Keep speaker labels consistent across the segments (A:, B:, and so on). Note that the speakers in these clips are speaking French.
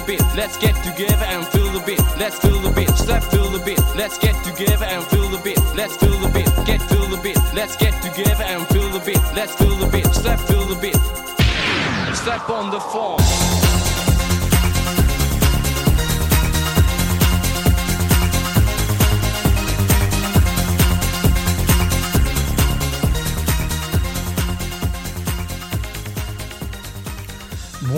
A: The beat. Let's get together and feel the beat. Let's feel the beat, slap feel the beat. Let's get together and feel the beat. Let's feel the beat, get feel the beat. Let's get together and feel the beat. Let's feel the beat, slap feel the beat. Slap on the phone.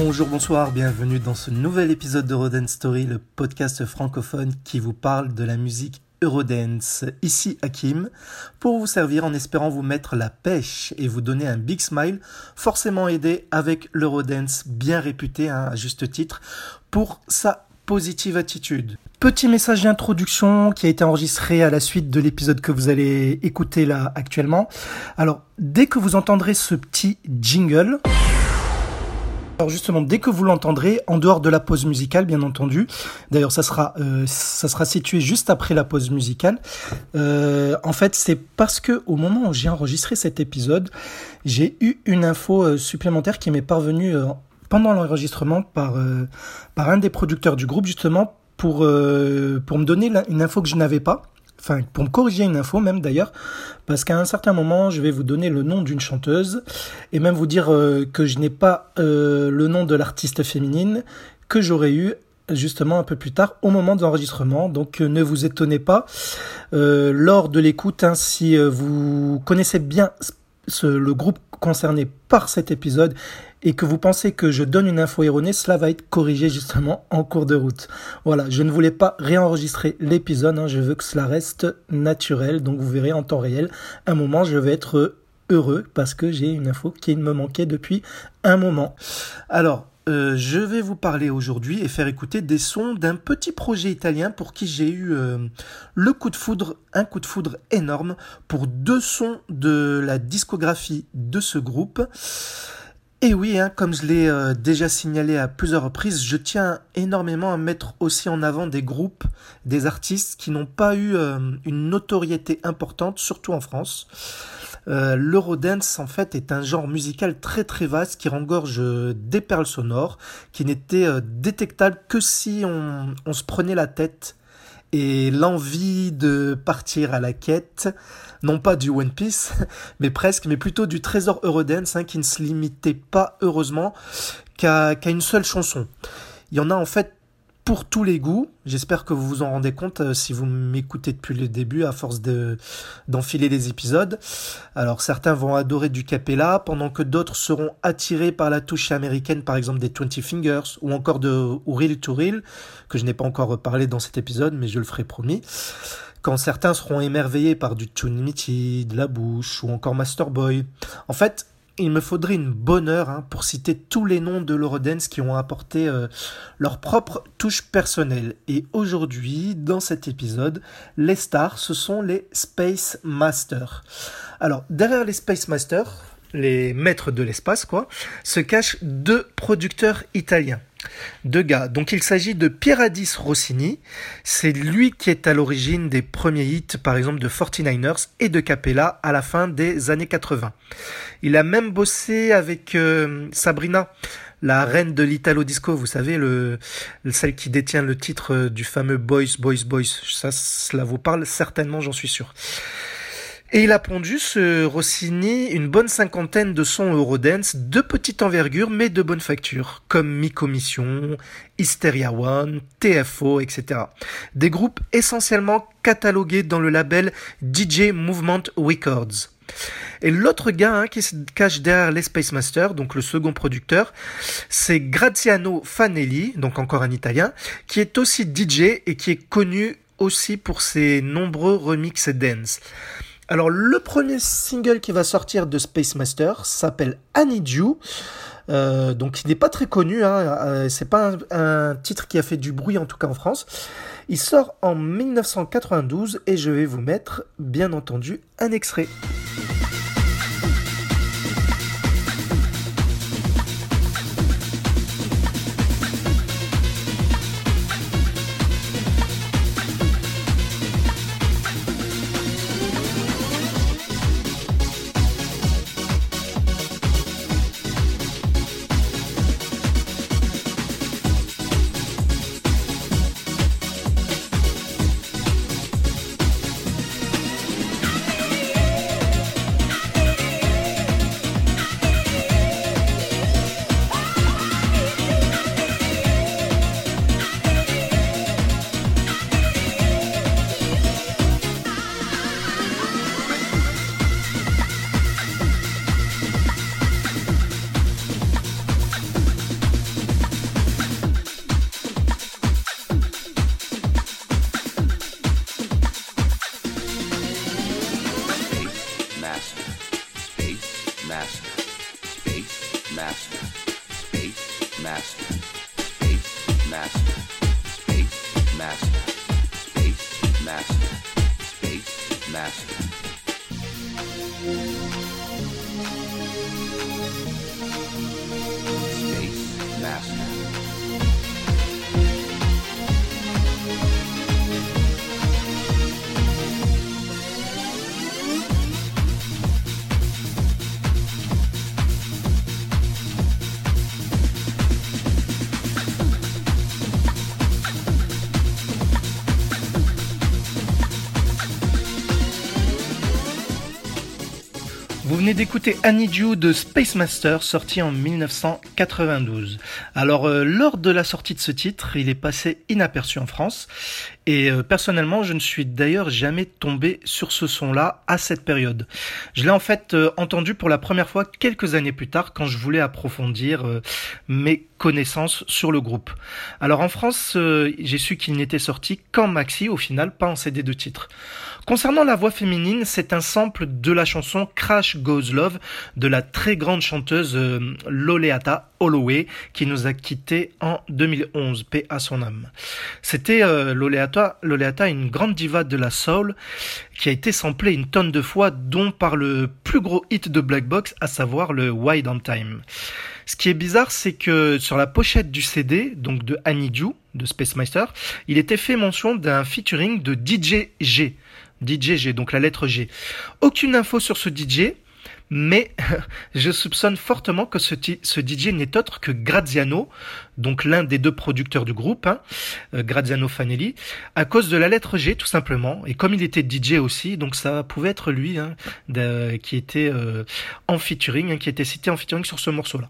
B: Bonjour, bonsoir, bienvenue dans ce nouvel épisode de Eurodance Story, le podcast francophone qui vous parle de la musique Eurodance. Ici Hakim, pour vous servir en espérant vous mettre la pêche et vous donner un big smile, forcément aidé avec l'Eurodance bien réputé hein, à juste titre pour sa positive attitude. Petit message d'introduction qui a été enregistré à la suite de l'épisode que vous allez écouter là actuellement. Alors, dès que vous entendrez ce petit jingle, alors justement, dès que vous l'entendrez, en dehors de la pause musicale, bien entendu, d'ailleurs ça sera euh, situé juste après la pause musicale. Euh, en fait, c'est parce que au moment où j'ai enregistré cet épisode, j'ai eu une info euh, supplémentaire qui m'est parvenue pendant l'enregistrement par un des producteurs du groupe justement pour me donner une info que je n'avais pas enfin pour me corriger une info même d'ailleurs, parce qu'à un certain moment, je vais vous donner le nom d'une chanteuse et même vous dire euh, que je n'ai pas euh, le nom de l'artiste féminine que j'aurais eu justement un peu plus tard au moment de l'enregistrement. Donc euh, ne vous étonnez pas lors de l'écoute hein, si vous connaissez bien le groupe concerné par cet épisode et que vous pensez que je donne une info erronée, cela va être corrigé justement en cours de route. Voilà, je ne voulais pas réenregistrer l'épisode, hein, je veux que cela reste naturel, donc vous verrez en temps réel. Un moment, je vais être heureux parce que j'ai une info qui me manquait depuis un moment. Alors, euh, je vais vous parler aujourd'hui et faire écouter des sons d'un petit projet italien pour qui j'ai eu euh, le coup de foudre, un coup de foudre énorme pour deux sons de la discographie de ce groupe. Et oui, hein, comme je l'ai euh, déjà signalé à plusieurs reprises, je tiens énormément à mettre aussi en avant des groupes, des artistes qui n'ont pas eu une notoriété importante, surtout en France. Euh, L'Eurodance, en fait, est un genre musical très très vaste qui rengorge euh, des perles sonores, qui n'étaient euh, détectables que si on, se prenait la tête et l'envie de partir à la quête, non pas du One Piece, mais presque, mais plutôt du trésor Eurodance, hein, qui ne se limitait pas, heureusement, qu'à une seule chanson. Il y en a en fait pour tous les goûts. J'espère que vous vous en rendez compte euh, si vous m'écoutez depuis le début à force de d'enfiler les épisodes. Alors certains vont adorer du capella, pendant que d'autres seront attirés par la touche américaine, par exemple des 20 Fingers ou encore de ou Real to Real, que je n'ai pas encore parlé dans cet épisode, mais je le ferai promis. Quand certains seront émerveillés par du Tunimiti, de la bouche ou encore Masterboy. En fait, il me faudrait une bonne heure hein, pour citer tous les noms de l'Eurodance qui ont apporté euh, leur propre touche personnelle. Et aujourd'hui, dans cet épisode, les stars, ce sont les Space Masters. Alors, derrière les Space Masters, les maîtres de l'espace, quoi, se cachent deux producteurs italiens. Deux gars. Donc il s'agit de Pieradis Rossini. C'est lui qui est à l'origine des premiers hits, par exemple, de 49ers et de Capella à la fin des années 80. Il a même bossé avec euh, Sabrina, la reine de l'Italo Disco, vous savez, le, celle qui détient le titre euh, du fameux Boys, Boys, Boys. Ça, cela vous parle certainement, j'en suis sûr. Et il a pondu, ce Rossini, une bonne cinquantaine de sons Eurodance de petite envergure mais de bonne facture, comme Mi-Commission, Hysteria One, TFO, etc. Des groupes essentiellement catalogués dans le label DJ Movement Records. Et l'autre gars hein, qui se cache derrière les Space Masters, donc le second producteur, c'est Graziano Fanelli, donc encore un italien, qui est aussi DJ et qui est connu aussi pour ses nombreux remixes dance. Alors le premier single qui va sortir de Space Master s'appelle Need You. Euh, donc il n'est pas très connu, hein, euh, c'est pas un, titre qui a fait du bruit en tout cas en France. Il sort en 1992 et je vais vous mettre bien entendu un extrait. master, space master, space master, space master, space master, space master, space master. Space master. space. Master. D'écouter Annie de Space Master, sorti en 1992. Alors, euh, lors de la sortie de ce titre, il est passé inaperçu en France. Et euh, personnellement, je ne suis d'ailleurs jamais tombé sur ce son-là à cette période. Je l'ai en fait euh, entendu pour la première fois quelques années plus tard quand je voulais approfondir mes connaissances sur le groupe. Alors en France, euh, j'ai su qu'il n'était sorti qu'en maxi au final, pas en CD de titre. Concernant la voix féminine, c'est un sample de la chanson Crash Goes Love de la très grande chanteuse euh, Loleata Holloway qui nous a quittés en 2011, paix à son âme. C'était euh, Loleata, Loleata, une grande diva de la soul qui a été samplée une tonne de fois, dont par le plus gros hit de Black Box, à savoir le Wide on Time. Ce qui est bizarre, c'est que sur la pochette du CD, donc de Annie Dew, de Space Meister, il était fait mention d'un featuring de DJ G. DJ G, donc la lettre G. Aucune info sur ce DJ, mais je soupçonne fortement que ce DJ n'est autre que Graziano, donc l'un des deux producteurs du groupe, hein, euh, Graziano Fanelli, à cause de la lettre G tout simplement. Et comme il était DJ aussi, donc ça pouvait être lui hein, qui était euh, en featuring, hein, qui était cité en featuring sur ce morceau-là.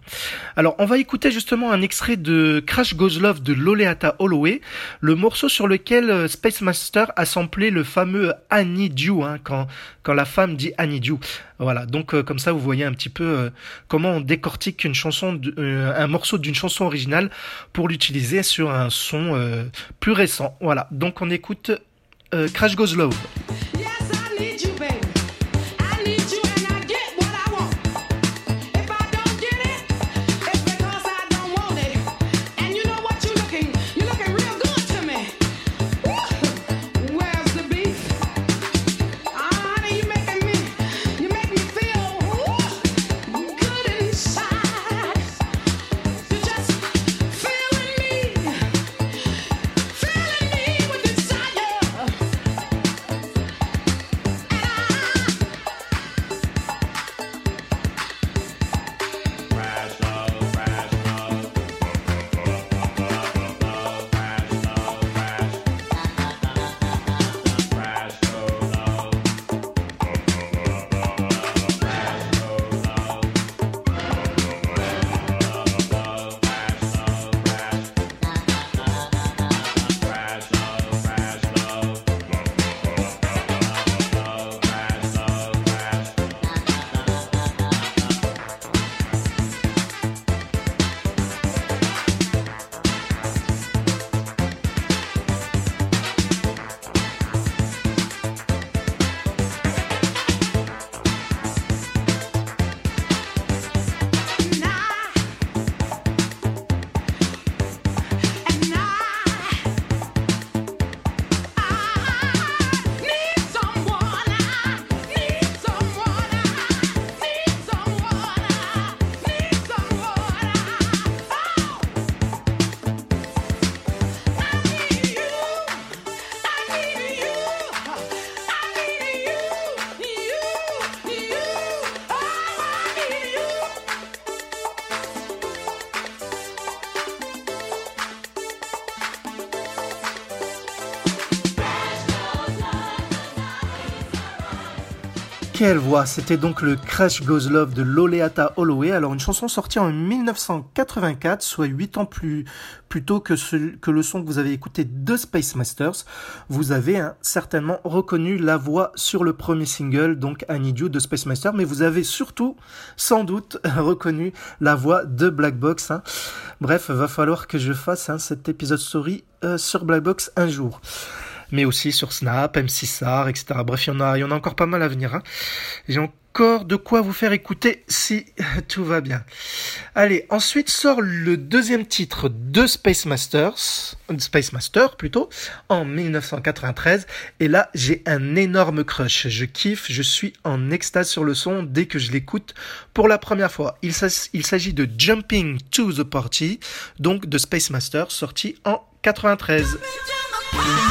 B: Alors on va écouter justement un extrait de Crash Goes Love de Loleata Holloway, le morceau sur lequel euh, Space Master a samplé le fameux Annie Dew, quand, quand la femme dit Annie Dew. Voilà, donc euh, comme ça vous voyez un petit peu comment on décortique une chanson, un morceau d'une chanson originale pour l'utiliser sur un son euh, plus récent. Voilà, donc on écoute euh, Crash Goes Love. Quelle voix C'était donc le Crash Goes Love de Loleata Holloway. Alors une chanson sortie en 1984, soit 8 ans plus, plus tôt que, ce, que le son que vous avez écouté de Space Masters. Vous avez hein, certainement reconnu la voix sur le premier single, donc I Need You de Space Master, mais vous avez surtout, sans doute, reconnu la voix de Black Box. Hein. Bref, va falloir que je fasse hein, cet épisode story euh, sur Black Box un jour mais aussi sur Snap, M6R, etc. Bref, il y en a, il y en a encore pas mal à venir. Hein. J'ai encore de quoi vous faire écouter si tout va bien. Allez, ensuite sort le deuxième titre de Space Masters, Space Master plutôt, en 1993. Et là, j'ai un énorme crush. Je kiffe, je suis en extase sur le son dès que je l'écoute pour la première fois. Il s'agit de Jumping to the Party, donc de Space Master, sorti en 93. Oh!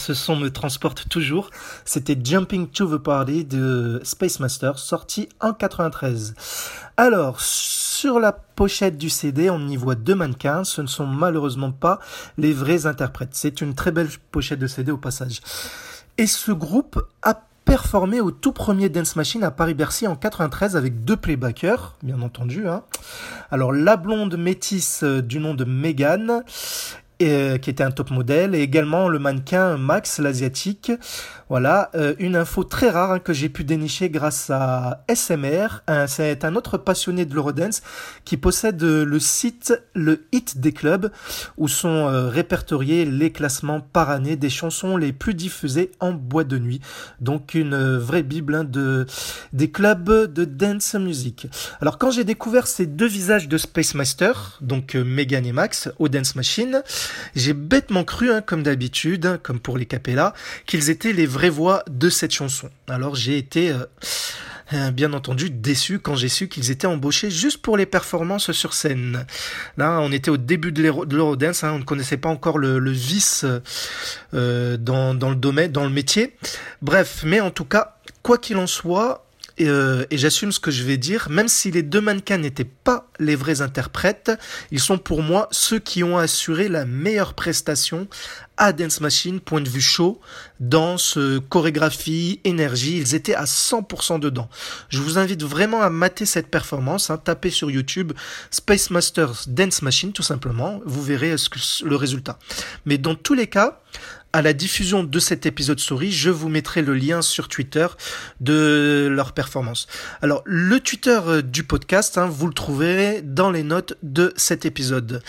B: Ce son me transporte toujours. C'était Jumping to the Party de Space Master, sorti en 93. Alors, sur la pochette du CD, on y voit deux mannequins. Ce ne sont malheureusement pas les vrais interprètes. C'est une très belle pochette de CD au passage. Et ce groupe a performé au tout premier Dance Machine à Paris-Bercy en 93 avec deux playbackers, bien entendu. Hein. Alors la blonde métisse euh, du nom de Megan euh, qui était un top modèle, et également le mannequin Max, l'asiatique. Voilà, euh, une info très rare hein, que j'ai pu dénicher grâce à SMR. C'est un autre passionné de l'Eurodance qui possède le site Le Hit des clubs, où sont euh, répertoriés les classements par année des chansons les plus diffusées en boîte de nuit. Donc une vraie bible hein, de des clubs de dance music. Alors quand j'ai découvert ces deux visages de Space Master, donc Megan et Max, au Dance Machine, j'ai bêtement cru, hein, comme d'habitude, hein, comme pour les capellas, qu'ils étaient les vraies voix de cette chanson. Alors j'ai été... Euh, euh, bien entendu déçu quand j'ai su qu'ils étaient embauchés juste pour les performances sur scène. Là, on était au début de l'Eurodance, hein, on ne connaissait pas encore le, vice euh, dans le domaine, dans le métier. Bref, mais en tout cas, quoi qu'il en soit, euh, et, j'assume ce que je vais dire, même si les deux mannequins n'étaient pas les vrais interprètes, ils sont pour moi ceux qui ont assuré la meilleure prestation à Dance Machine, point de vue show, danse, chorégraphie, énergie, ils étaient à 100% dedans. Je vous invite vraiment à mater cette performance, hein, tapez sur YouTube Space Masters Dance Machine tout simplement, vous verrez le résultat. Mais dans tous les cas, à la diffusion de cet épisode story, je vous mettrai le lien sur Twitter de leur performance. Alors, le Twitter euh, du podcast, hein, vous le trouverez dans les notes de cet épisode.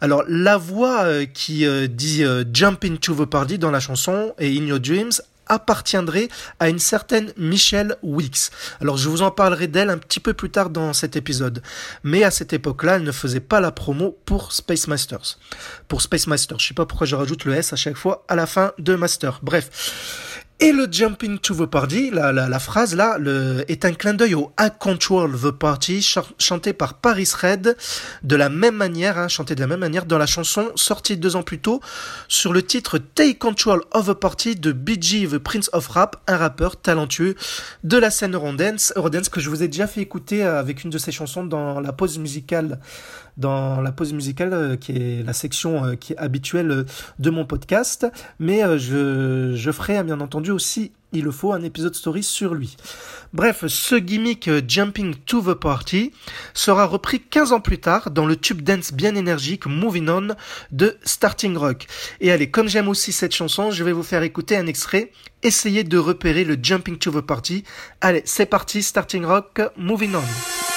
B: Alors, la voix euh, qui euh, dit Jump into the party dans la chanson et In Your Dreams appartiendrait à une certaine Michelle Weeks. Alors je vous en parlerai d'elle un petit peu plus tard dans cet épisode. Mais à cette époque-là, elle ne faisait pas la promo pour Space Masters. Pour Space Masters, je sais pas pourquoi je rajoute le S à chaque fois à la fin de Master. Bref. Et le Jumping to the Party, la, la, la phrase là, le, est un clin d'œil au I Control the Party, chanté par Paris Red, de la même manière, hein, chanté de la même manière dans la chanson sortie deux ans plus tôt sur le titre Take Control of the Party de BG the Prince of Rap, un rappeur talentueux de la scène Eurodance, Eurodance que je vous ai déjà fait écouter avec une de ses chansons dans la pause musicale dans la pause musicale euh, qui est la section euh, qui est habituelle euh, de mon podcast. Mais je, je ferai bien entendu aussi il le faut un épisode story sur lui. Bref, ce gimmick Jumping to the Party sera repris 15 ans plus tard dans le tube dance bien énergique Moving On de Starting Rock. Et allez, comme j'aime aussi cette chanson, je vais vous faire écouter un extrait. Essayez de repérer le Jumping to the Party. Allez, c'est parti, Starting Rock, Moving On.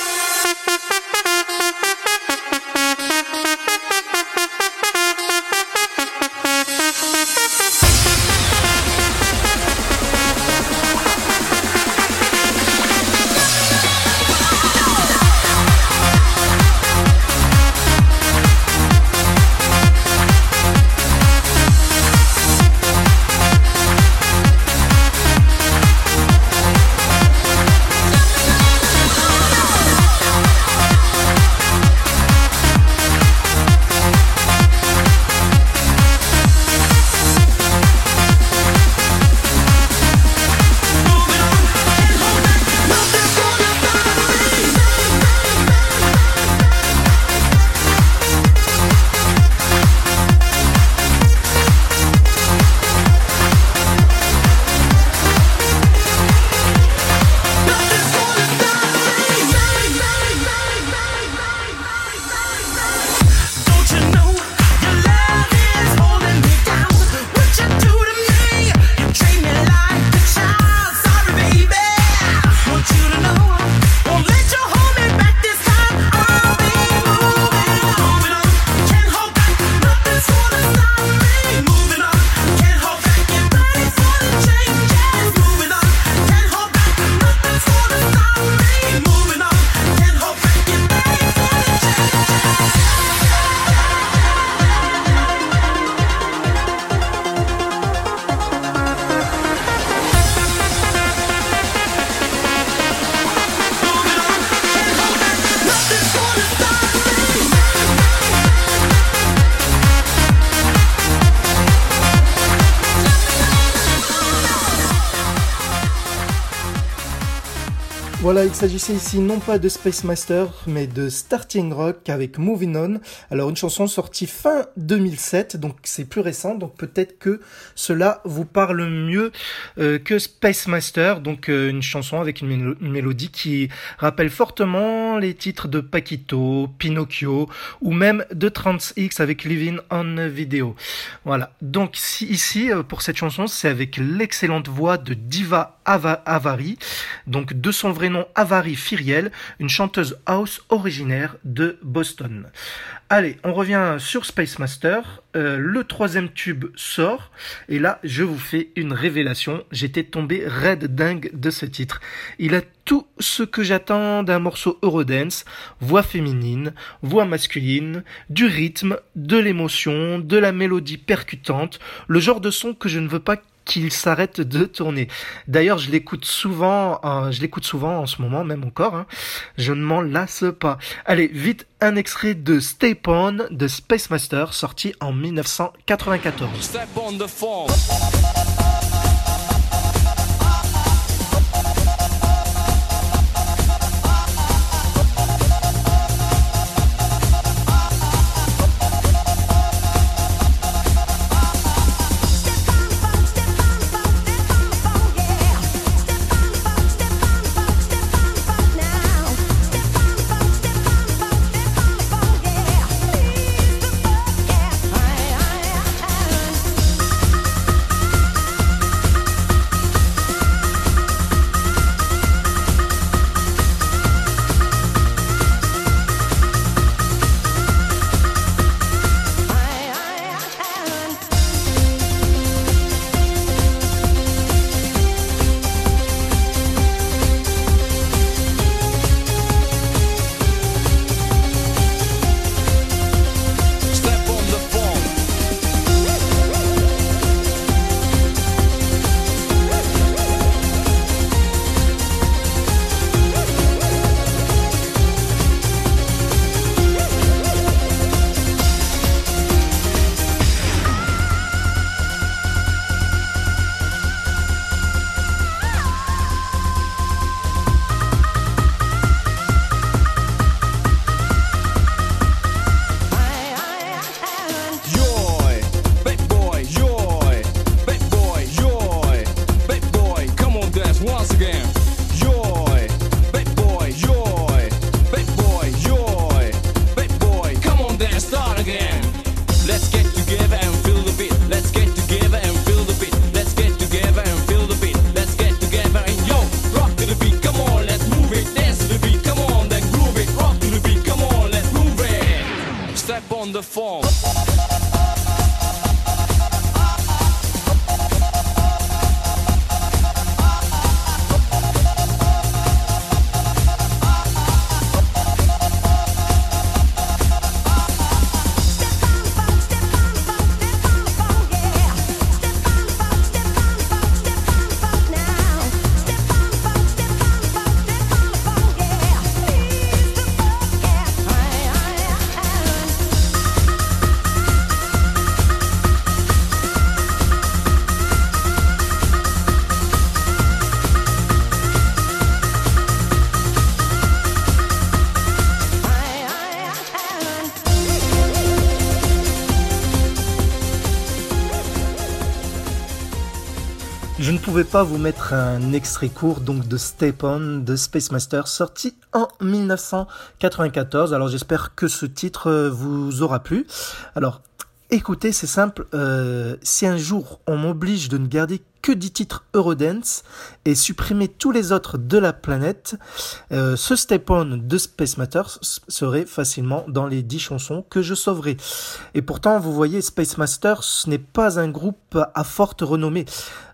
B: Il s'agissait ici non pas de Space Master, mais de Starting Rock avec Moving On. Alors une chanson sortie fin 2007, donc c'est plus récent, donc peut-être que cela vous parle mieux euh, que Space Master, donc euh, une chanson avec une, mélodie qui rappelle fortement les titres de Paquito, Pinocchio, ou même de Trans-X avec Living on Video. Voilà, donc ici, euh, pour cette chanson, c'est avec l'excellente voix de Diva Avari, donc de son vrai nom Avari Firiel, une chanteuse house originaire de Boston. Allez, on revient sur Space Master. Euh, le troisième tube sort. Et là, je vous fais une révélation. J'étais tombé raide dingue de ce titre. Il a tout ce que j'attends d'un morceau Eurodance. Voix féminine, voix masculine, du rythme, de l'émotion, de la mélodie percutante. Le genre de son que je ne veux pas qu'il s'arrête de tourner. D'ailleurs, je l'écoute souvent, euh, je l'écoute souvent en ce moment, même encore. Hein. Je ne m'en lasse pas. Allez, vite, un extrait de Stay On de Space Master, sorti en 1994. Je ne pas vous mettre un extrait court donc de Step de Space Master sorti en 1994. Alors j'espère que ce titre euh, vous aura plu. Alors écoutez, c'est simple. Euh, si un jour on m'oblige de ne garder que 10 titres Eurodance et supprimer tous les autres de la planète, euh, ce Step On de Space Matter serait facilement dans les 10 chansons que je sauverai. Et pourtant, vous voyez, Space Master, ce n'est pas un groupe à forte renommée.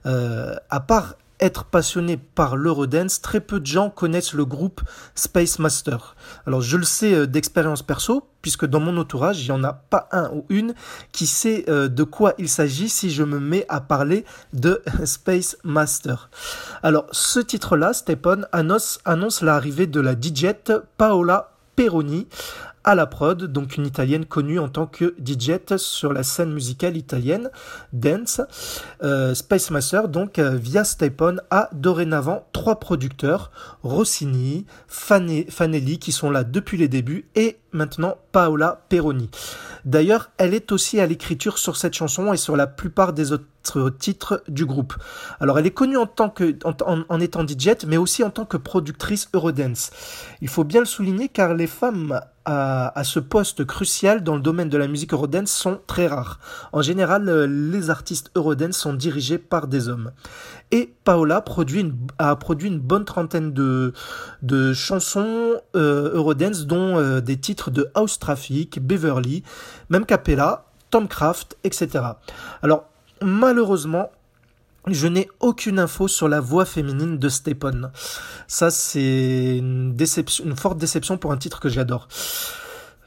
B: Euh, à part être passionné par l'Eurodance, très peu de gens connaissent le groupe Space Master. Alors je le sais euh, d'expérience perso, puisque dans mon entourage, il n'y en a pas un ou une qui sait euh, de quoi il s'agit si je me mets à parler de Space Master. Alors ce titre-là, Stepon, annonce, annonce l'arrivée de la DJ Paola Peroni à la prod, donc une italienne connue en tant que DJ sur la scène musicale italienne dance. Euh, Space Master, donc euh, via Stepon, a dorénavant trois producteurs, Rossini, Fanelli, qui sont là depuis les débuts, et maintenant Paola Peroni. D'ailleurs, elle est aussi à l'écriture sur cette chanson et sur la plupart des autres titres du groupe. Alors, elle est connue en tant que en, étant DJ, mais aussi en tant que productrice Eurodance. Il faut bien le souligner car les femmes à, ce poste crucial dans le domaine de la musique Eurodance sont très rares. En général, euh, les artistes Eurodance sont dirigés par des hommes. Et Paola a produit une bonne trentaine de, chansons euh, Eurodance, dont euh, des titres de House Traffic, Beverly, même Capella, Tom Craft, etc. Alors, malheureusement, je n'ai aucune info sur la voix féminine de Stepon. Ça, c'est une, forte déception pour un titre que j'adore.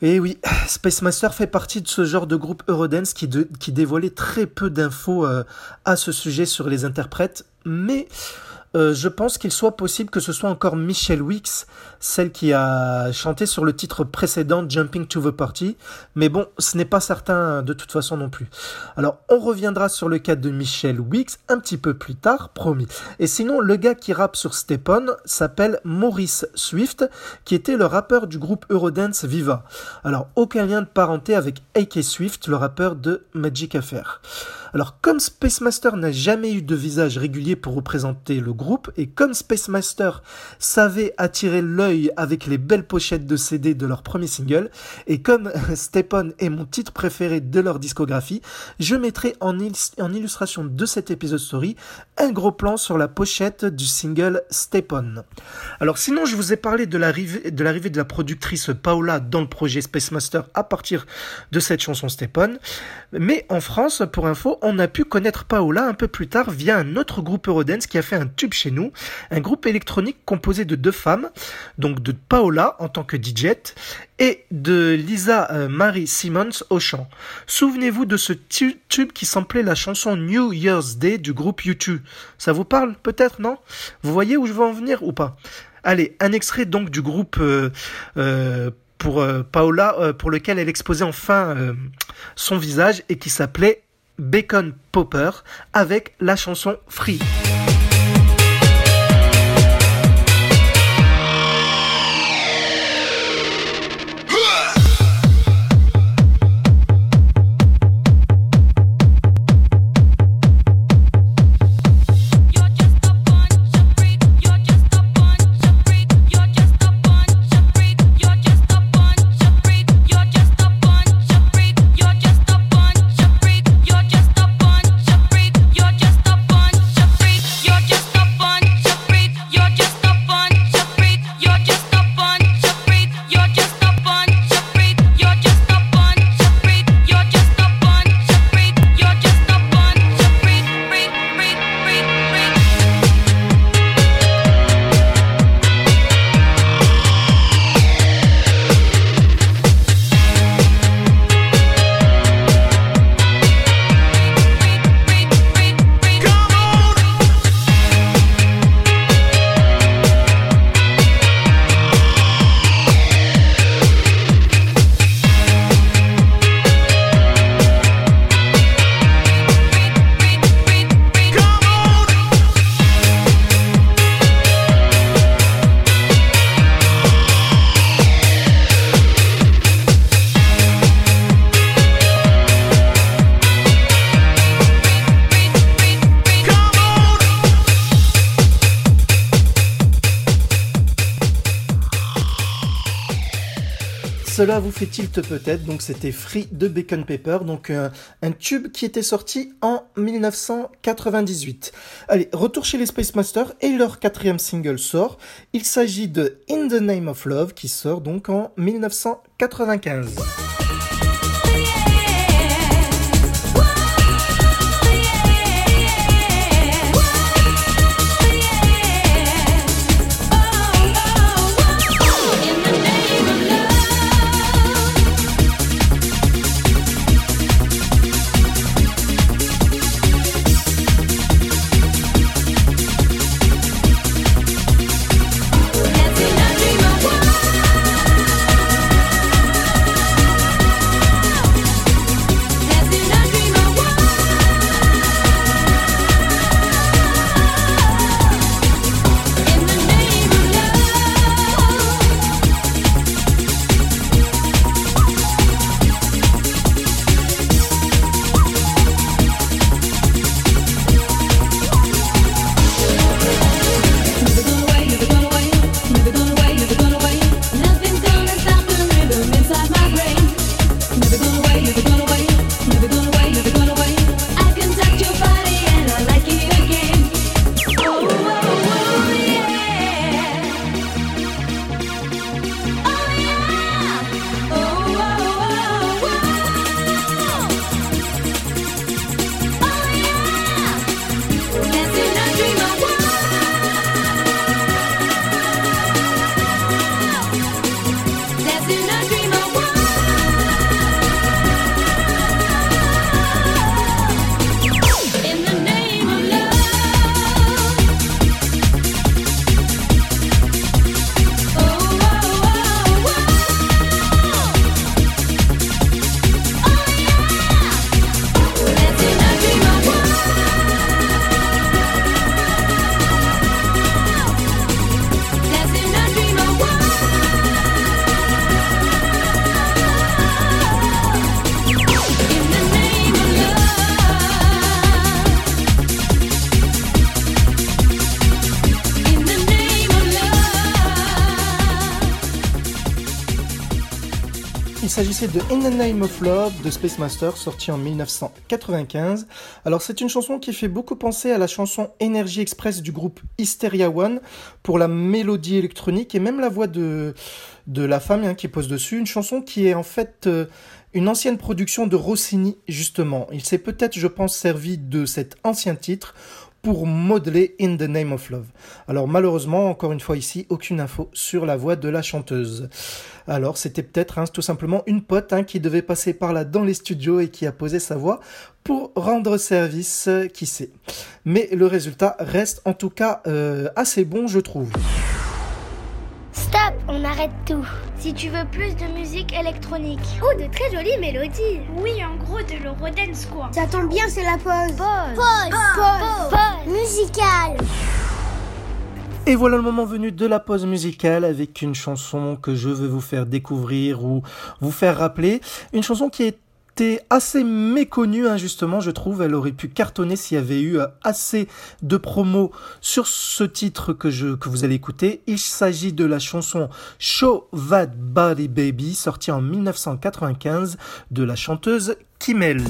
B: Et oui, Space Master fait partie de ce genre de groupe Eurodance qui, qui dévoilait très peu d'infos euh, à ce sujet sur les interprètes, mais euh, je pense qu'il soit possible que ce soit encore Michelle Weeks, celle qui a chanté sur le titre précédent Jumping to the Party, mais bon, ce n'est pas certain de toute façon non plus. Alors, on reviendra sur le cas de Michelle Weeks un petit peu plus tard, promis. Et sinon, le gars qui rappe sur Stepon s'appelle Maurice Swift, qui était le rappeur du groupe Eurodance Viva. Alors, aucun lien de parenté avec A.K. Swift, le rappeur de Magic Affair. Alors comme Space Master n'a jamais eu de visage régulier pour représenter le groupe, et comme Space Master savait attirer l'œil avec les belles pochettes de CD de leur premier single, et comme Stepon est mon titre préféré de leur discographie, je mettrai en, illustration de cet épisode story un gros plan sur la pochette du single Stepon. Alors sinon je vous ai parlé de l'arrivée de, de la productrice Paola dans le projet Space Master à partir de cette chanson Stepon, mais en France, pour info, on a pu connaître Paola un peu plus tard via un autre groupe Eurodance qui a fait un tube chez nous, un groupe électronique composé de deux femmes, donc de Paola en tant que DJ et de Lisa euh, Marie Simmons au chant. Souvenez-vous de ce tube qui samplait la chanson New Year's Day du groupe YouTube. Ça vous parle peut-être, non? Vous voyez où je veux en venir ou pas? Allez, un extrait donc du groupe euh, euh, pour Paola, pour lequel elle exposait enfin son visage et qui s'appelait Bacon Popper avec la chanson Free. Tilt peut-être, donc c'était Free de Bacon Paper, donc euh, un tube qui était sorti en 1998. Allez, retour chez les Space Masters et leur quatrième single sort. Il s'agit de In the Name of Love qui sort donc en 1995. De In the Name of Love de Space Master, sorti en 1995. Alors c'est une chanson qui fait beaucoup penser à la chanson Energy Express du groupe Hysteria One pour la mélodie électronique et même la voix de, de la femme hein, qui pose dessus. Une chanson qui est en fait euh, une ancienne production de Rossini justement. Il s'est peut-être, je pense, servi de cet ancien titre pour modeler In the Name of Love. Alors malheureusement, encore une fois ici, aucune info sur la voix de la chanteuse. Alors c'était peut-être hein, tout simplement une pote hein, qui devait passer par là dans les studios et qui a posé sa voix pour rendre service, qui sait. Mais le résultat reste en tout cas euh, assez bon, je trouve.
C: Stop, on arrête tout. Si tu veux plus de musique électronique.
D: Oh, de très jolies mélodies.
E: Oui, en gros, de l'eurodance quoi.
F: Ça tombe bien, c'est la pause.
C: Pause.
F: Pause.
C: Pause.
F: Pause. Musicale.
B: Et voilà le moment venu de la pause musicale avec une chanson que je veux vous faire découvrir ou vous faire rappeler. Une chanson qui est assez méconnue, hein, justement, je trouve. Elle aurait pu cartonner s'il y avait eu euh, assez de promos sur ce titre que, je, que vous allez écouter. Il s'agit de la chanson Show That Body Baby, sortie en 1995 de la chanteuse Kimmel.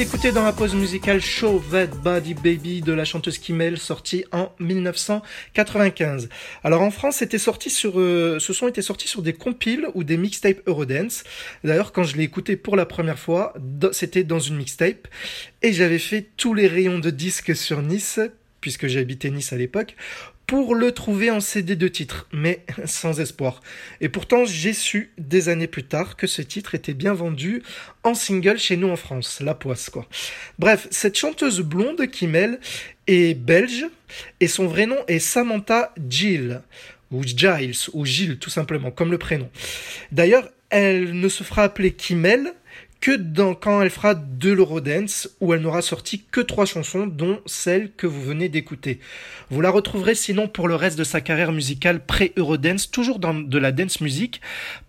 B: D'écouter dans la pause musicale Show That Body Baby de la chanteuse Kimmel, sorti en 1995. Alors en France, c'était sorti sur, euh, ce son était sorti sur des compiles ou des mixtapes Eurodance. D'ailleurs, quand je l'ai écouté pour la première fois, c'était dans une mixtape et j'avais fait tous les rayons de disques sur Nice puisque j'habitais Nice à l'époque, pour le trouver en CD de titre, mais sans espoir. Et pourtant, j'ai su des années plus tard que ce titre était bien vendu en single chez nous en France, la poisse quoi. Bref, cette chanteuse blonde qui est belge et son vrai nom est Samantha Gill ou Giles ou Gilles tout simplement comme le prénom. D'ailleurs, elle ne se fera appeler Kimmel que dans, quand elle fera de l'Eurodance, où elle n'aura sorti que trois chansons, dont celle que vous venez d'écouter. Vous la retrouverez sinon pour le reste de sa carrière musicale pré-Eurodance, toujours dans de la dance music,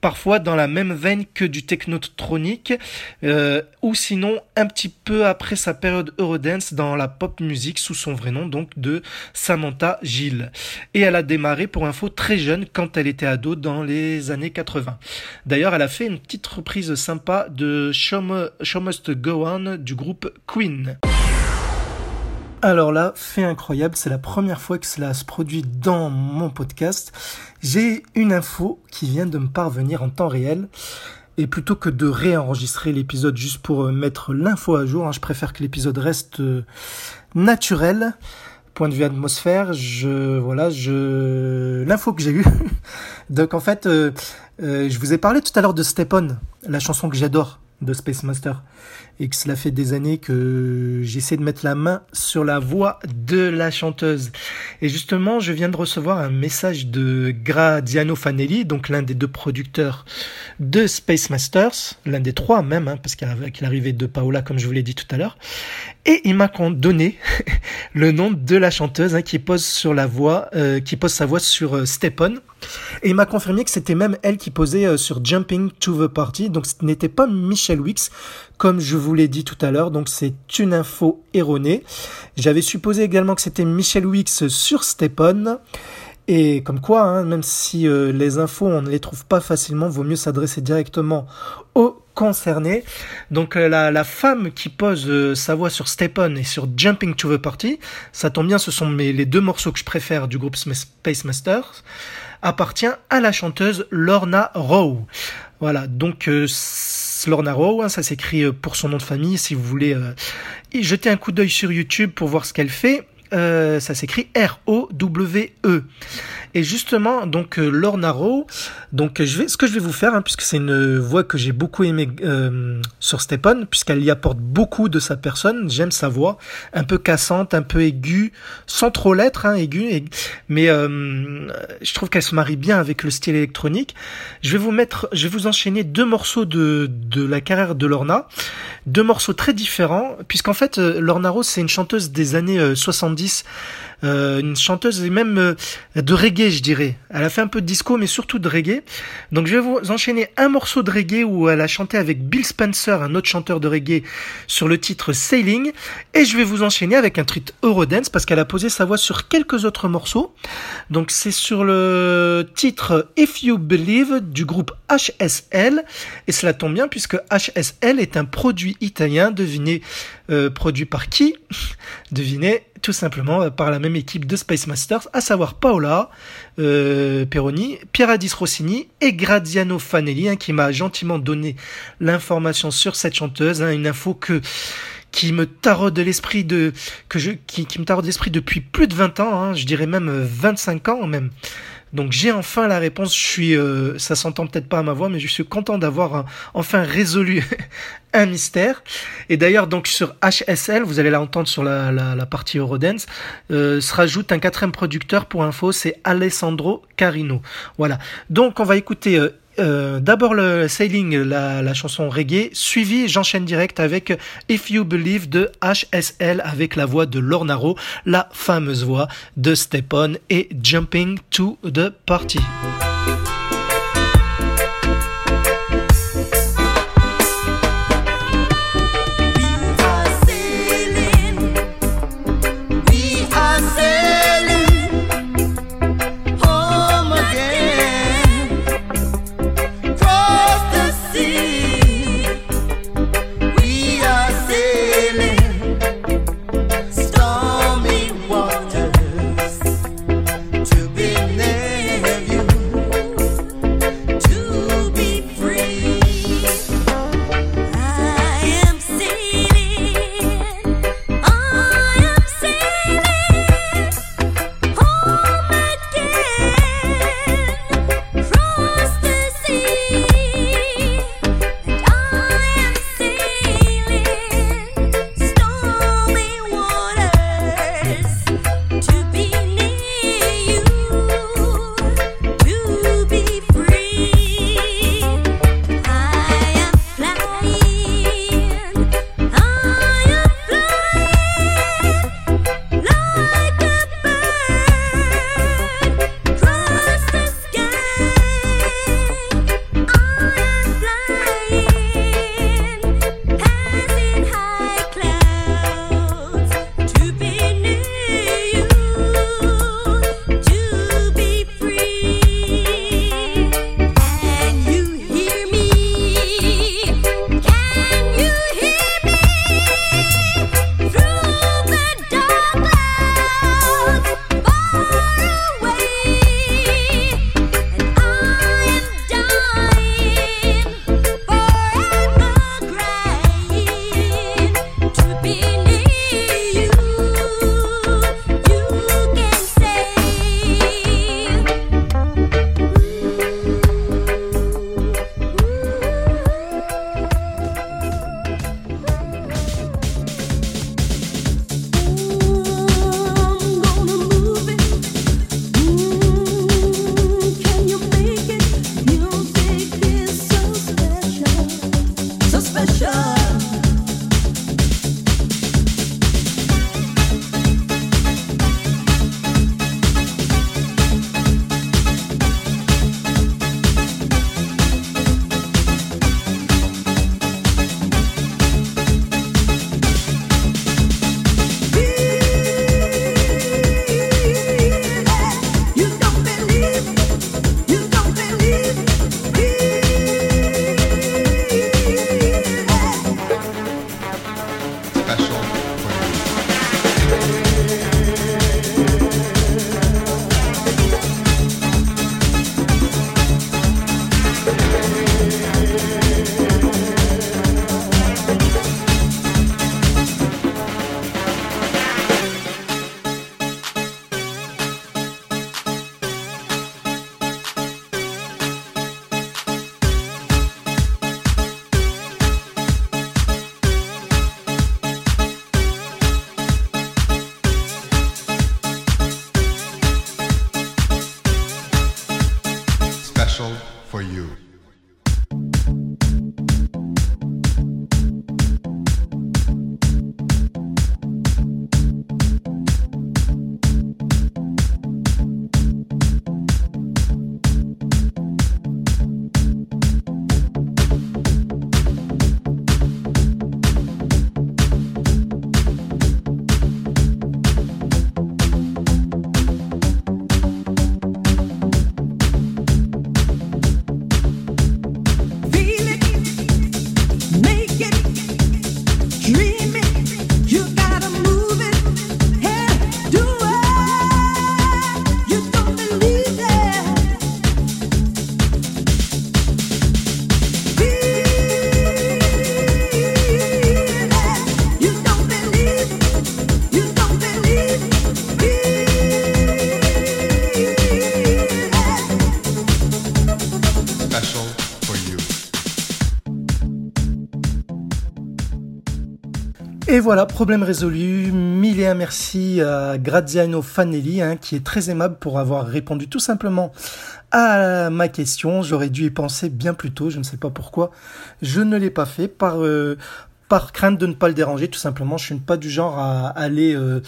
B: parfois dans la même veine que du technotronique, euh, ou sinon un petit peu après sa période Eurodance dans la pop music sous son vrai nom, donc de Samantha Gilles. Et elle a démarré pour info très jeune quand elle était ado dans les années 80. D'ailleurs, elle a fait une petite reprise sympa de Show, Must Go On du groupe Queen. Alors là, fait incroyable, c'est la première fois que cela se produit dans mon podcast. J'ai une info qui vient de me parvenir en temps réel. Et plutôt que de réenregistrer l'épisode juste pour euh, mettre l'info à jour, hein, je préfère que l'épisode reste euh, naturel. Point de vue atmosphère, je voilà, l'info que j'ai eue. Donc en fait, euh, je vous ai parlé tout à l'heure de Step On, la chanson que j'adore de Space Master et que cela fait des années que j'essaie de mettre la main sur la voix de la chanteuse. Et justement, je viens de recevoir un message de Gradiano Fanelli, donc l'un des deux producteurs de Space Masters, l'un des trois même, hein, parce qu'il arrivait de Paola, comme je vous l'ai dit tout à l'heure. Et il m'a donné le nom de la chanteuse hein, qui pose sur la voix, euh, qui pose sa voix sur euh, Step On. Et il m'a confirmé que c'était même elle qui posait euh, sur Jumping to the Party. Donc ce n'était pas Michelle Wicks, comme je vous l'ai dit tout à l'heure. Donc c'est une info erronée. J'avais supposé également que c'était Michelle Wicks sur Step On. Et comme quoi, hein, même si euh, les infos, on ne les trouve pas facilement, vaut mieux s'adresser directement aux concernés. Donc euh, la, femme qui pose sa voix sur Step On et sur Jumping to the Party, ça tombe bien, ce sont mes, les deux morceaux que je préfère du groupe Space Masters appartient à la chanteuse Lorna Rowe. Voilà, donc Lorna Rowe, hein, ça s'écrit euh, pour son nom de famille, si vous voulez euh, jeter un coup d'œil sur YouTube pour voir ce qu'elle fait. Euh, ça s'écrit R-O-W-E. Et justement, donc euh, Lorna Rowe, donc je vais, ce que je vais vous faire, hein, puisque c'est une voix que j'ai beaucoup aimée euh, sur Stephen, puisqu'elle y apporte beaucoup de sa personne. J'aime sa voix, un peu cassante, un peu aiguë, sans trop l'être, hein, aiguë, mais euh, je trouve qu'elle se marie bien avec le style électronique. Je vais vous mettre, je vais vous enchaîner deux morceaux de de la carrière de Lorna, deux morceaux très différents, puisqu'en fait Lorna Rowe c'est une chanteuse des années 70 euh, une chanteuse même euh, de reggae, je dirais. Elle a fait un peu de disco, mais surtout de reggae. Donc je vais vous enchaîner un morceau de reggae où elle a chanté avec Bill Spencer, un autre chanteur de reggae, sur le titre Sailing. Et je vais vous enchaîner avec un truc Eurodance parce qu'elle a posé sa voix sur quelques autres morceaux. Donc c'est sur le titre If You Believe du groupe HSL. Et cela tombe bien puisque HSL est un produit italien, devinez, euh, produit par qui? Devinez, tout simplement euh, par la même équipe de Space Masters, à savoir Paola euh, Peroni, Pieradis Rossini et Graziano Fanelli, hein, qui m'a gentiment donné l'information sur cette chanteuse, hein, une info que qui me taraude l'esprit de que je qui, qui me taraude l'esprit depuis plus de 20 ans, hein, je dirais même 25 ans même. Donc j'ai enfin la réponse. Je suis, euh, ça s'entend peut-être pas à ma voix, mais je suis content d'avoir enfin résolu un mystère. Et d'ailleurs, donc sur HSL, vous allez l'entendre sur la, partie Eurodance, euh, se rajoute un quatrième producteur pour info, c'est Alessandro Carino. Voilà. Donc on va écouter euh, euh, d'abord le Sailing, la, la, chanson reggae, suivi, j'enchaîne direct avec If You Believe de HSL avec la voix de Lornaro, la fameuse voix de Stepon et Jumping to the Party. Et voilà, problème résolu. Mille et un merci à Graziano Fanelli, hein, qui est très aimable pour avoir répondu tout simplement à ma question. J'aurais dû y penser bien plus tôt, je ne sais pas pourquoi. Je ne l'ai pas fait par, euh, par crainte de ne pas le déranger, tout simplement. Je suis pas du genre à aller... Euh,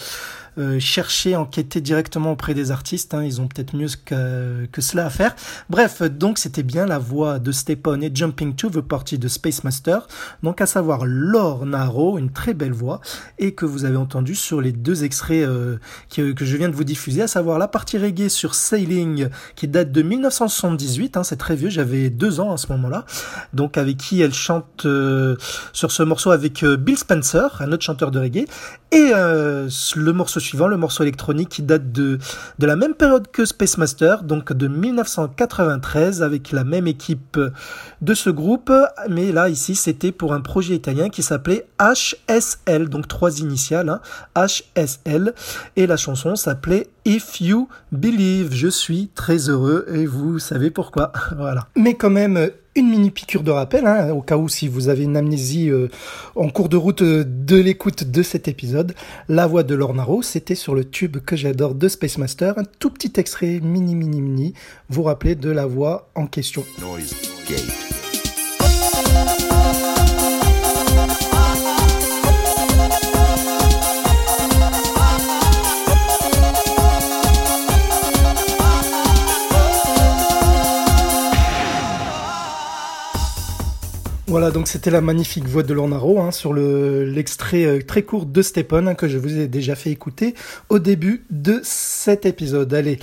B: euh, chercher, enquêter directement auprès des artistes. Hein, ils ont peut-être mieux que, que cela à faire. Bref, donc c'était bien la voix de Stepon et Jumping to the Party de Space Master. Donc à savoir Laure Naro, une très belle voix, et que vous avez entendu sur les deux extraits euh, que, que, je viens de vous diffuser, à savoir la partie reggae sur Sailing, qui date de 1978. Hein, c'est très vieux, j'avais deux ans à ce moment-là. Donc avec qui elle chante euh, sur ce morceau avec Bill Spencer, un autre chanteur de reggae, et le morceau suivant, le morceau électronique qui date de, de la même période que Space Master, donc de 1993, avec la même équipe de ce groupe. Mais là, ici, c'était pour un projet italien qui s'appelait HSL, donc trois initiales, hein, HSL. Et la chanson s'appelait If You Believe. Je suis très heureux et vous savez pourquoi. voilà. Mais quand même, une mini piqûre de rappel, hein, au cas où si vous avez une amnésie euh, en cours de route euh, de l'écoute de cet épisode. La voix de Lornaro, c'était sur le tube que j'adore de Space Master. Un tout petit extrait mini mini mini, vous rappelez de la voix en question. Voilà, donc c'était la magnifique voix de Lornaro hein, sur l'extrait euh, très court de Stephen hein, que je vous ai déjà fait écouter au début de cet épisode. Allez,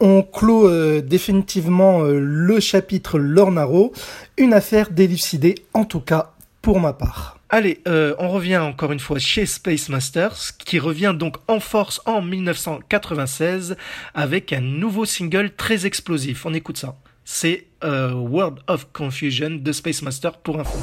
B: on clôt euh, définitivement euh, le chapitre Lornaro, une affaire délucidée en tout cas pour ma part. Allez, on revient encore une fois chez Space Masters, qui revient donc en force en 1996 avec un nouveau single très explosif. On écoute ça c'est euh, World of Confusion de Space Master pour info.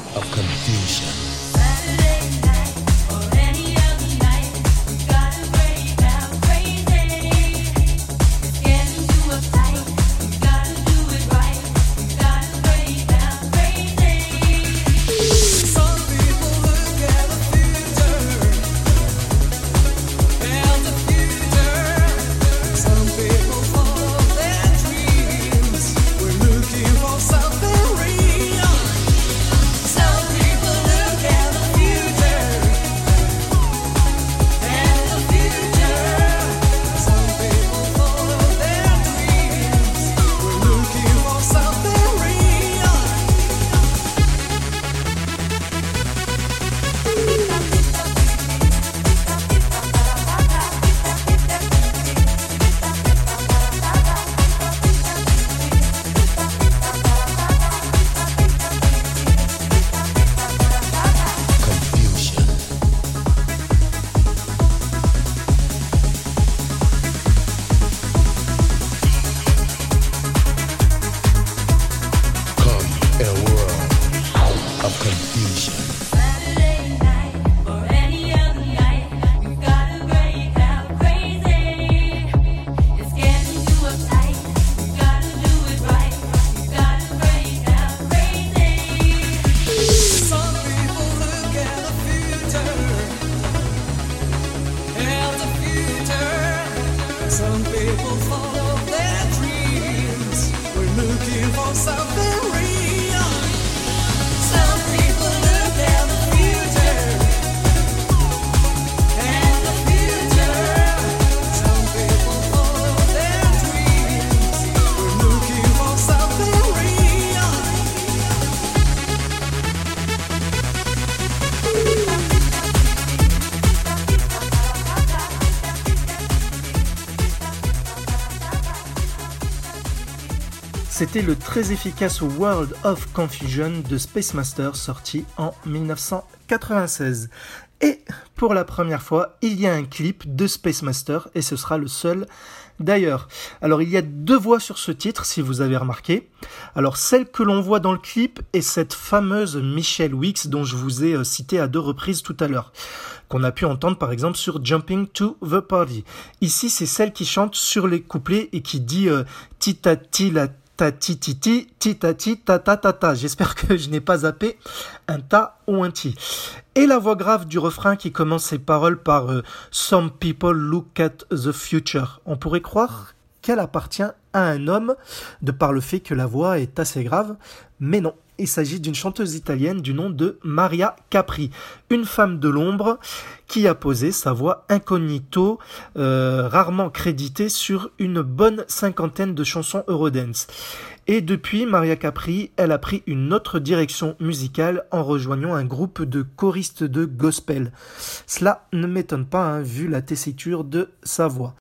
B: Some people follow their dreams. We're looking for something. C'était le très efficace World of Confusion de Space Master sorti en 1996. Et pour la première fois, il y a un clip de Space Master et ce sera le seul d'ailleurs. Alors il y a deux voix sur ce titre si vous avez remarqué. Alors celle que l'on voit dans le clip est cette fameuse Michelle Wicks dont je vous ai euh, cité à deux reprises tout à l'heure qu'on a pu entendre par exemple sur Jumping to the Party. Ici, c'est celle qui chante sur les couplets et qui dit euh, J'espère que je n'ai pas zappé un ta ou un ti. Et la voix grave du refrain qui commence ses paroles par euh, Some people look at the future. On pourrait croire qu'elle appartient à un homme de par le fait que la voix est assez grave, mais non, il s'agit d'une chanteuse italienne du nom de Maria Capri, une femme de l'ombre qui a posé sa voix incognito, euh, rarement créditée sur une bonne cinquantaine de chansons Eurodance. Et depuis, Maria Capri, elle a pris une autre direction musicale en rejoignant un groupe de choristes de gospel. Cela ne m'étonne pas, hein, vu la tessiture de sa voix.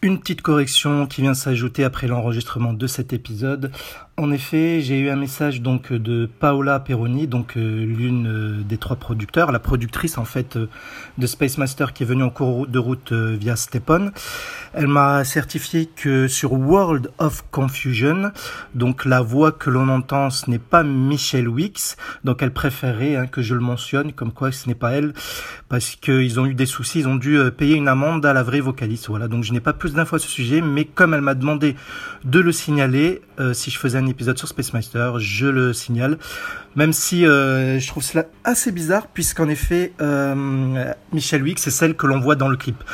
B: Une petite correction qui vient s'ajouter après l'enregistrement de cet épisode. En effet, j'ai eu un message donc de Paola Peroni, donc euh, l'une euh, des trois producteurs, la productrice en fait euh, de Space Master qui est venue en cours de route via Stepan. Elle m'a certifié que sur World of Confusion, donc la voix que l'on entend, ce n'est pas Michelle Wicks, donc elle préférait hein, que je le mentionne, comme quoi ce n'est pas elle, parce qu'ils ont eu des soucis, ils ont dû payer une amende à la vraie vocaliste. Voilà, donc je n'ai pas plus d'infos à ce sujet, mais comme elle m'a demandé de le signaler, si je faisais un épisode sur Space Master, je le signale. Même si euh, je trouve cela assez bizarre, puisqu'en effet, euh, Michelle Wick, c'est celle que l'on voit dans le clip.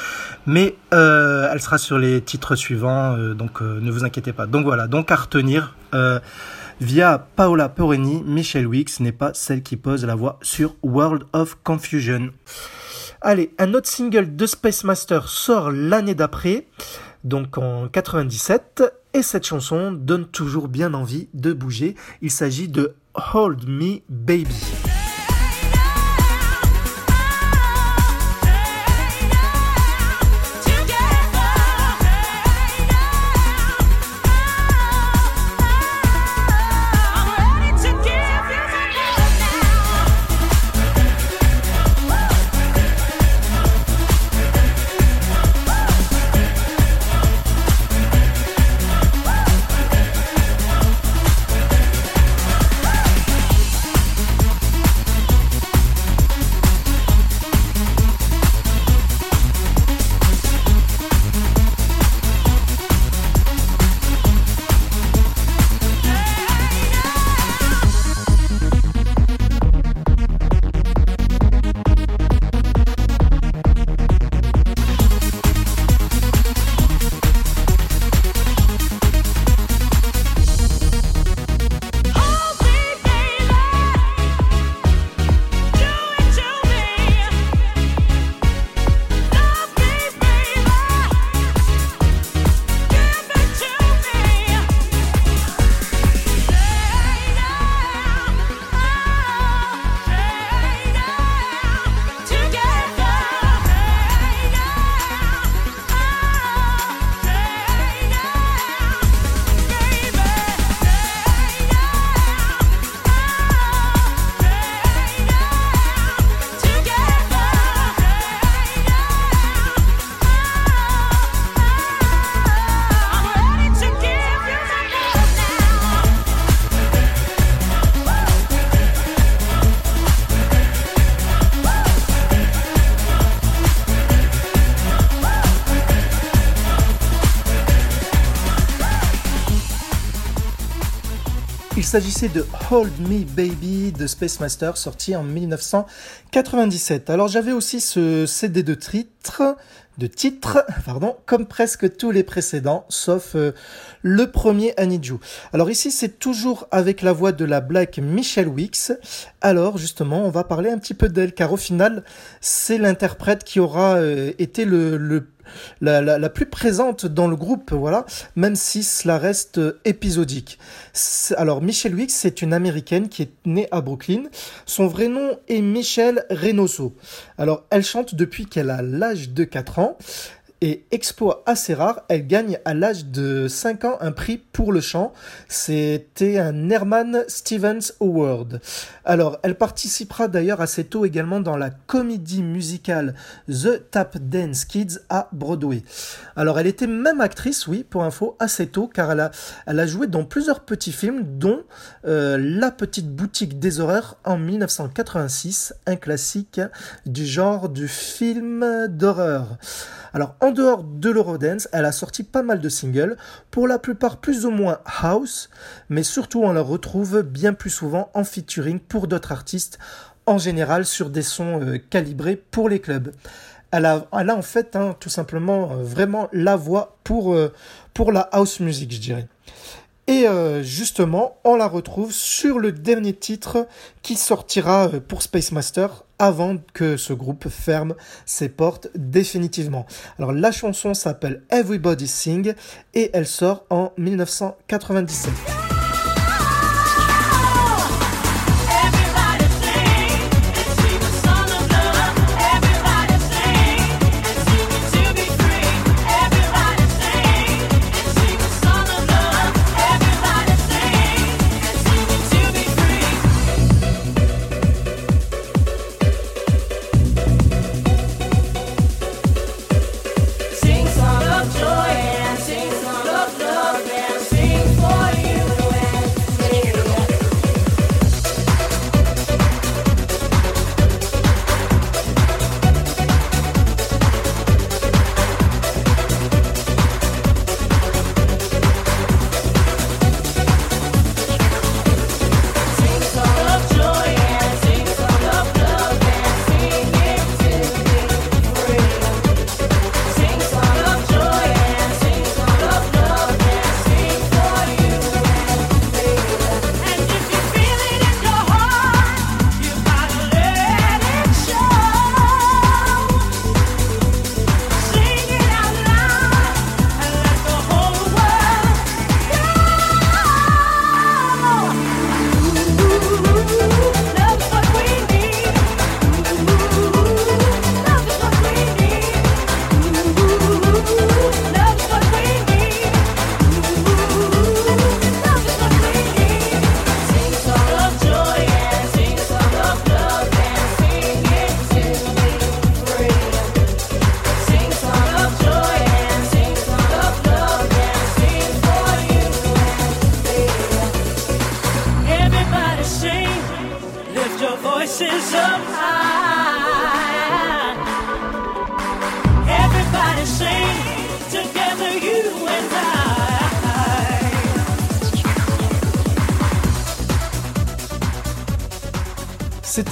B: Mais euh, elle sera sur les titres suivants, donc ne vous inquiétez pas. Donc voilà, donc à retenir, via Paola Poreni, Michelle Wicks n'est pas celle qui pose la voix sur World of Confusion. Allez, un autre single de Space Master sort l'année d'après, donc en 97, et cette chanson donne toujours bien envie de bouger. Il s'agit de Hold Me Baby. S'agissait de Hold Me Baby de Space Master sorti en 1997. Alors j'avais aussi ce CD de titre, de titre, pardon, comme presque tous les précédents, sauf euh, le premier Aniju. Alors ici c'est toujours avec la voix de la Black Michelle Wicks. Alors justement on va parler un petit peu d'elle car au final c'est l'interprète qui aura euh, été le, le la, plus présente dans le groupe, voilà, même si cela reste euh, épisodique. Alors, Michelle Wicks, c'est une américaine qui est née à Brooklyn. Son vrai nom est Michelle Reynoso. Alors, elle chante depuis qu'elle a l'âge de 4 ans. Et exploit assez rare, elle gagne à l'âge de 5 ans un prix pour le chant. C'était un Herman Stevens Award. Alors, elle participera d'ailleurs assez tôt également dans la comédie musicale The Tap Dance Kids à Broadway. Alors, elle était même actrice, oui, pour info, assez tôt, car elle a, elle a joué dans plusieurs petits films, dont euh, La Petite Boutique des Horreurs en 1986, un classique du genre du film d'horreur. Alors en dehors de l'Eurodance, elle a sorti pas mal de singles, pour la plupart plus ou moins house, mais surtout on la retrouve bien plus souvent en featuring pour d'autres artistes, en général sur des sons euh, calibrés pour les clubs. Elle a, elle a en fait hein, tout simplement euh, vraiment la voix pour, euh, pour la house music, je dirais. Et justement, on la retrouve sur le dernier titre qui sortira pour Space Master avant que ce groupe ferme ses portes définitivement. Alors la chanson s'appelle Everybody Sing et elle sort en 1997.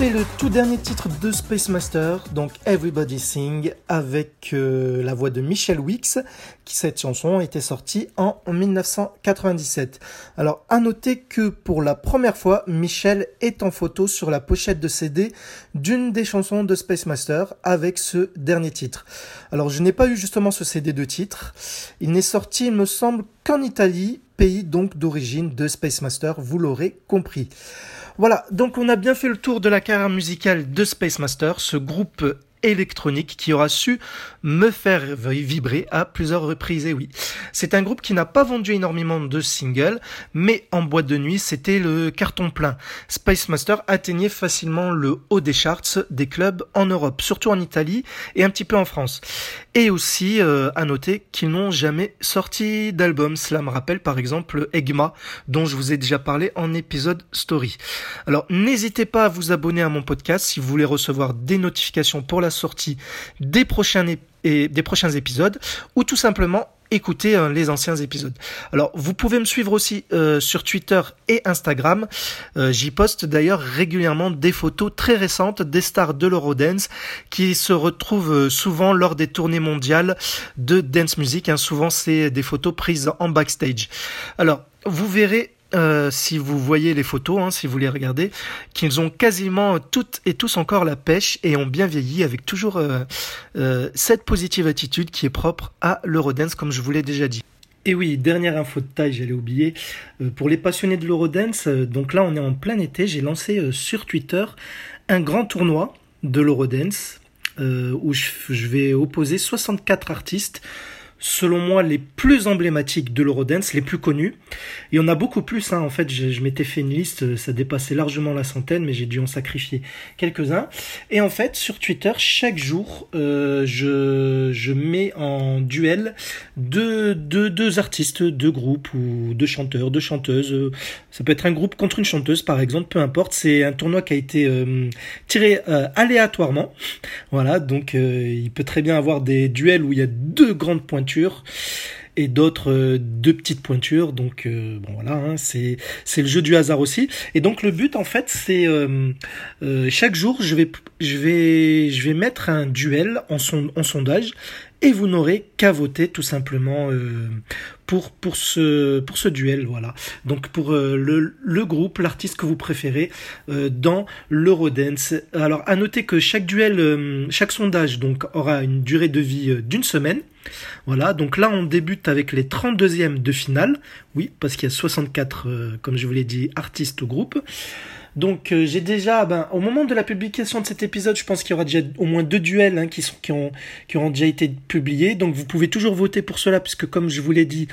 B: Le tout dernier titre de Space Master, donc Everybody Sing, avec euh, la voix de Michel Wicks, qui cette chanson était sortie en 1997. Alors, à noter que pour la première fois, Michel est en photo sur la pochette de CD d'une des chansons de Space Master avec ce dernier titre. Alors, je n'ai pas eu justement ce CD de titre. Il n'est sorti, il me semble, qu'en Italie, pays donc d'origine de Space Master, vous l'aurez compris. Voilà, donc on a bien fait le tour de la carrière musicale de Space Master, ce groupe électronique qui aura su me faire vibrer à plusieurs reprises. Et oui, c'est un groupe qui n'a pas vendu énormément de singles, mais en boîte de nuit, c'était le carton plein. Space Master atteignait facilement le haut des charts des clubs en Europe, surtout en Italie et un petit peu en France. Et aussi euh, à noter qu'ils n'ont jamais sorti d'album. Cela me rappelle par exemple Egma, dont je vous ai déjà parlé en épisode story. Alors n'hésitez pas à vous abonner à mon podcast si vous voulez recevoir des notifications pour la sortie des prochains, épisodes ou tout simplement écouter euh, les anciens épisodes. Alors vous pouvez me suivre aussi euh, sur Twitter et Instagram. Euh, j'y poste d'ailleurs régulièrement des photos très récentes des stars de l'Eurodance qui se retrouvent souvent lors des tournées mondiales de dance music. Hein. Souvent c'est des photos prises en backstage. Alors vous verrez euh, si vous voyez les photos, hein, si vous les regardez, qu'ils ont quasiment toutes et tous encore la pêche et ont bien vieilli avec toujours euh, euh, cette positive attitude qui est propre à l'Eurodance, comme je vous l'ai déjà dit. Et oui, dernière info de taille, j'allais oublier. pour les passionnés de l'Eurodance, donc là on est en plein été, j'ai lancé sur Twitter un grand tournoi de l'Eurodance où je, je vais opposer 64 artistes selon moi, les plus emblématiques de l'Eurodance, les plus connus. Il y en a beaucoup plus, hein. en fait, je, m'étais fait une liste, ça dépassait largement la centaine, mais j'ai dû en sacrifier quelques-uns. Et en fait, sur Twitter, chaque jour, euh, je, je mets en duel deux, deux, deux artistes, deux groupes, ou deux chanteurs, deux chanteuses. Ça peut être un groupe contre une chanteuse, par exemple, peu importe. C'est un tournoi qui a été euh, tiré euh, aléatoirement. Voilà, donc il peut très bien avoir des duels où il y a deux grandes pointures et d'autres euh, deux petites pointures. Donc euh, bon voilà, hein, c'est c'est le jeu du hasard aussi. Et donc le but en fait c'est euh, chaque jour je vais je vais je vais mettre un duel en, son, en sondage et vous n'aurez qu'à voter tout simplement pour pour ce pour ce duel voilà donc pour le, le groupe l'artiste que vous préférez dans l'Eurodance alors à noter que chaque duel chaque sondage donc aura une durée de vie d'une semaine voilà, donc là on débute avec les 32e de finale. Oui, parce qu'il y a 64, euh, comme je vous l'ai dit, artistes au groupe. Donc euh, j'ai déjà, ben, au moment de la publication de cet épisode, je pense qu'il y aura déjà au moins deux duels hein, qui, sont, qui, ont, qui auront déjà été publiés. Donc vous pouvez toujours voter pour cela, puisque comme je vous l'ai dit,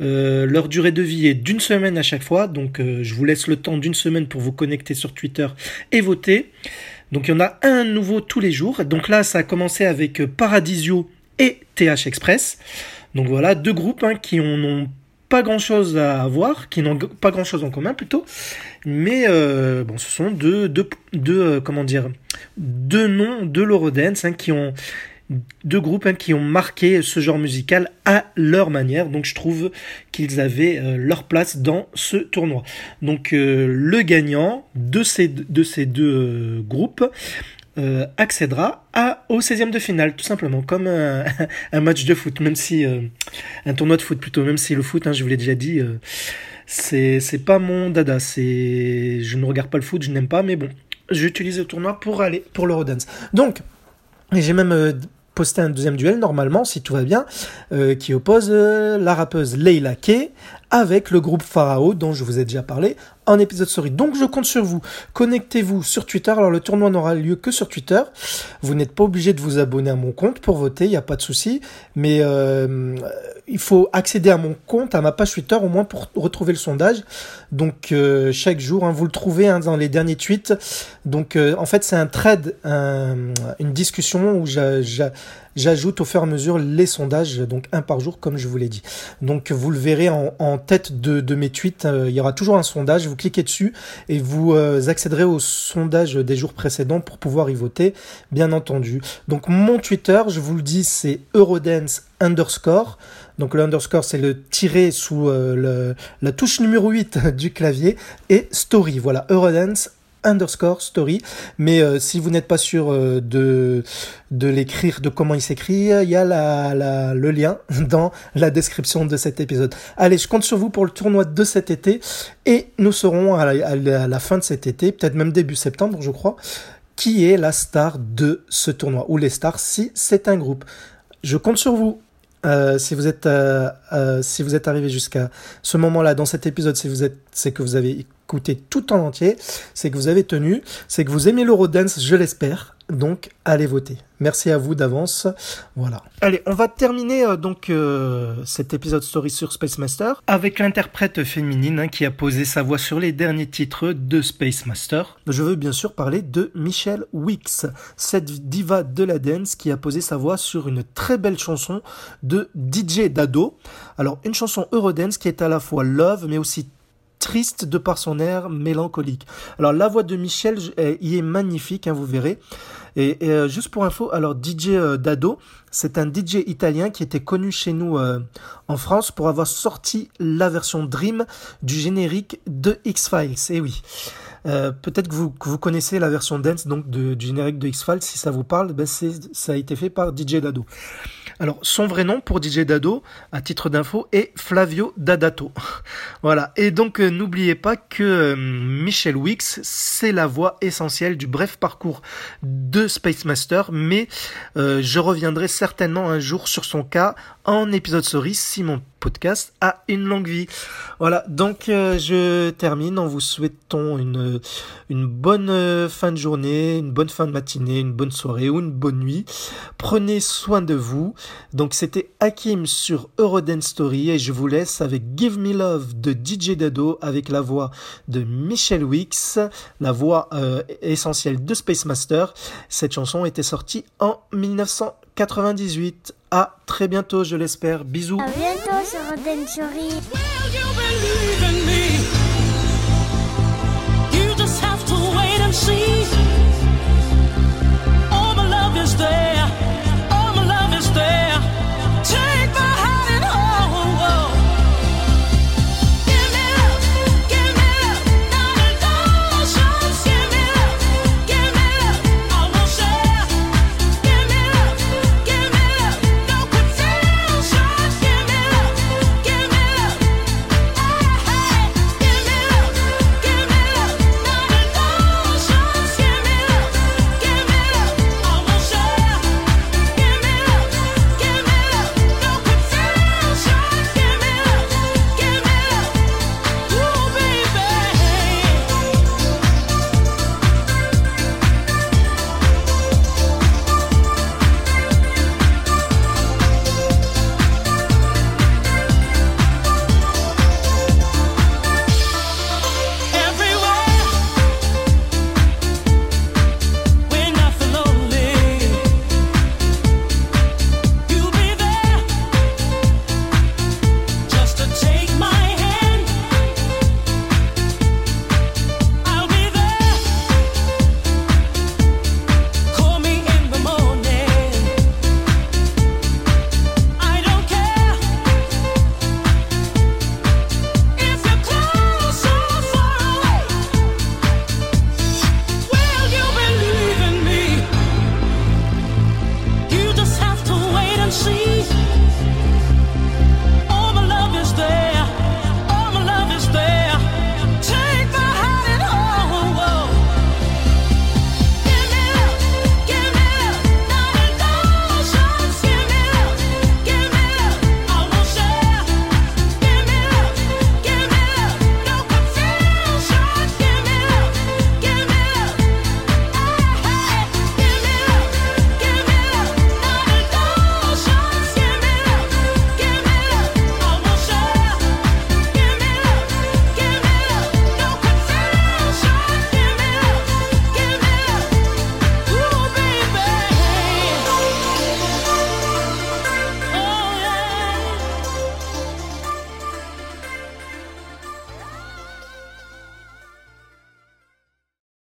B: euh, leur durée de vie est d'une semaine à chaque fois. Donc je vous laisse le temps d'une semaine pour vous connecter sur Twitter et voter. Donc il y en a un nouveau tous les jours. Donc là, ça a commencé avec Paradisio et TH Express. Donc voilà, deux groupes hein, qui n'ont pas grand chose à voir, qui n'ont pas grand chose en commun plutôt, mais euh, bon, ce sont deux, deux, deux euh, comment dire, deux noms de l'Eurodance hein, qui ont deux groupes hein, qui ont marqué ce genre musical à leur manière. Donc je trouve qu'ils avaient euh, leur place dans ce tournoi. Donc le gagnant de ces, de ces deux groupes euh, accédera à, au 16e de finale, tout simplement, comme un, un match de foot, même si euh, un tournoi de foot plutôt, même si le foot, hein, je vous l'ai déjà dit, euh, c'est pas mon dada, c'est je ne regarde pas le foot, je n'aime pas, mais bon, j'utilise le tournoi pour aller pour l'Eurodance. Donc, j'ai même posté un deuxième duel normalement, si tout va bien, qui oppose la rappeuse Leila Kay avec le groupe Pharaoh dont je vous ai déjà parlé en épisode story. Donc je compte sur vous. Connectez-vous sur Twitter. Alors le tournoi n'aura lieu que sur Twitter. Vous n'êtes pas obligé de vous abonner à mon compte pour voter, il n'y a pas de souci. Mais euh, il faut accéder à mon compte, à ma page Twitter au moins pour retrouver le sondage. Donc euh, chaque jour, hein, vous le trouvez hein, dans les derniers tweets. Donc euh, en fait c'est un thread, une discussion où j'ajoute au fur et à mesure les sondages, donc un par jour comme je vous l'ai dit. Donc vous le verrez en, tête de, mes tweets, il y aura toujours un sondage, vous cliquez dessus et vous accéderez au sondage des jours précédents pour pouvoir y voter, bien entendu. Donc mon Twitter, je vous le dis, c'est Eurodance underscore. Donc le underscore, c'est le tiré sous euh, la touche numéro 8 du clavier. Et story, voilà, Eurodance underscore story. Mais euh, si vous n'êtes pas sûr euh, de, de l'écrire, de comment il s'écrit, il y a le lien dans la description de cet épisode. Allez, je compte sur vous pour le tournoi de cet été. Et nous serons à la fin de cet été, peut-être même début septembre, je crois, qui est la star de ce tournoi? Ou les stars si c'est un groupe? Je compte sur vous. Euh, si vous êtes euh, euh, si vous êtes arrivé jusqu'à ce moment-là dans cet épisode, si vous êtes, c'est que vous avez écouté tout en entier, c'est que vous avez tenu, c'est que vous aimez l'Eurodance, je l'espère. Donc, allez voter. Merci à vous d'avance. Voilà. Allez, on va terminer euh, donc euh, cet épisode story sur Space Master avec l'interprète féminine hein, qui a posé sa voix sur les derniers titres de Space Master. Je veux bien sûr parler de Michelle Wicks, cette diva de la dance qui a posé sa voix sur une très belle chanson de DJ Dado. Alors, une chanson Eurodance qui est à la fois love mais aussi triste de par son air mélancolique. Alors la voix de Michel y est magnifique, hein, vous verrez. Et, euh, juste pour info, alors DJ euh, Dado, c'est un DJ italien qui était connu chez nous euh, en France pour avoir sorti la version Dream du générique de X-Files. Et oui. Peut-être que vous, connaissez la version dance donc de, du générique de X-Files, si ça vous parle, ben ça a été fait par DJ Dado. Alors, son vrai nom pour DJ Dado, à titre d'info, est Flavio Dadato. voilà. Et donc, euh, n'oubliez pas que euh, Michel Wicks, c'est la voix essentielle du bref parcours de Space Master, mais euh, je reviendrai certainement un jour sur son cas en épisode story si mon podcast a une longue vie. Voilà, donc euh, je termine en vous souhaitant une, bonne euh, fin de journée, une bonne fin de matinée, une bonne soirée ou une bonne nuit. Prenez soin de vous. Donc c'était Hakim sur Eurodance Story et je vous laisse avec Give Me Love de DJ Dado avec la voix de Michel Wicks, la voix euh, essentielle de Space Master. Cette chanson était sortie en 1998. À très bientôt, je l'espère. Bisous.
F: À bientôt sur Story.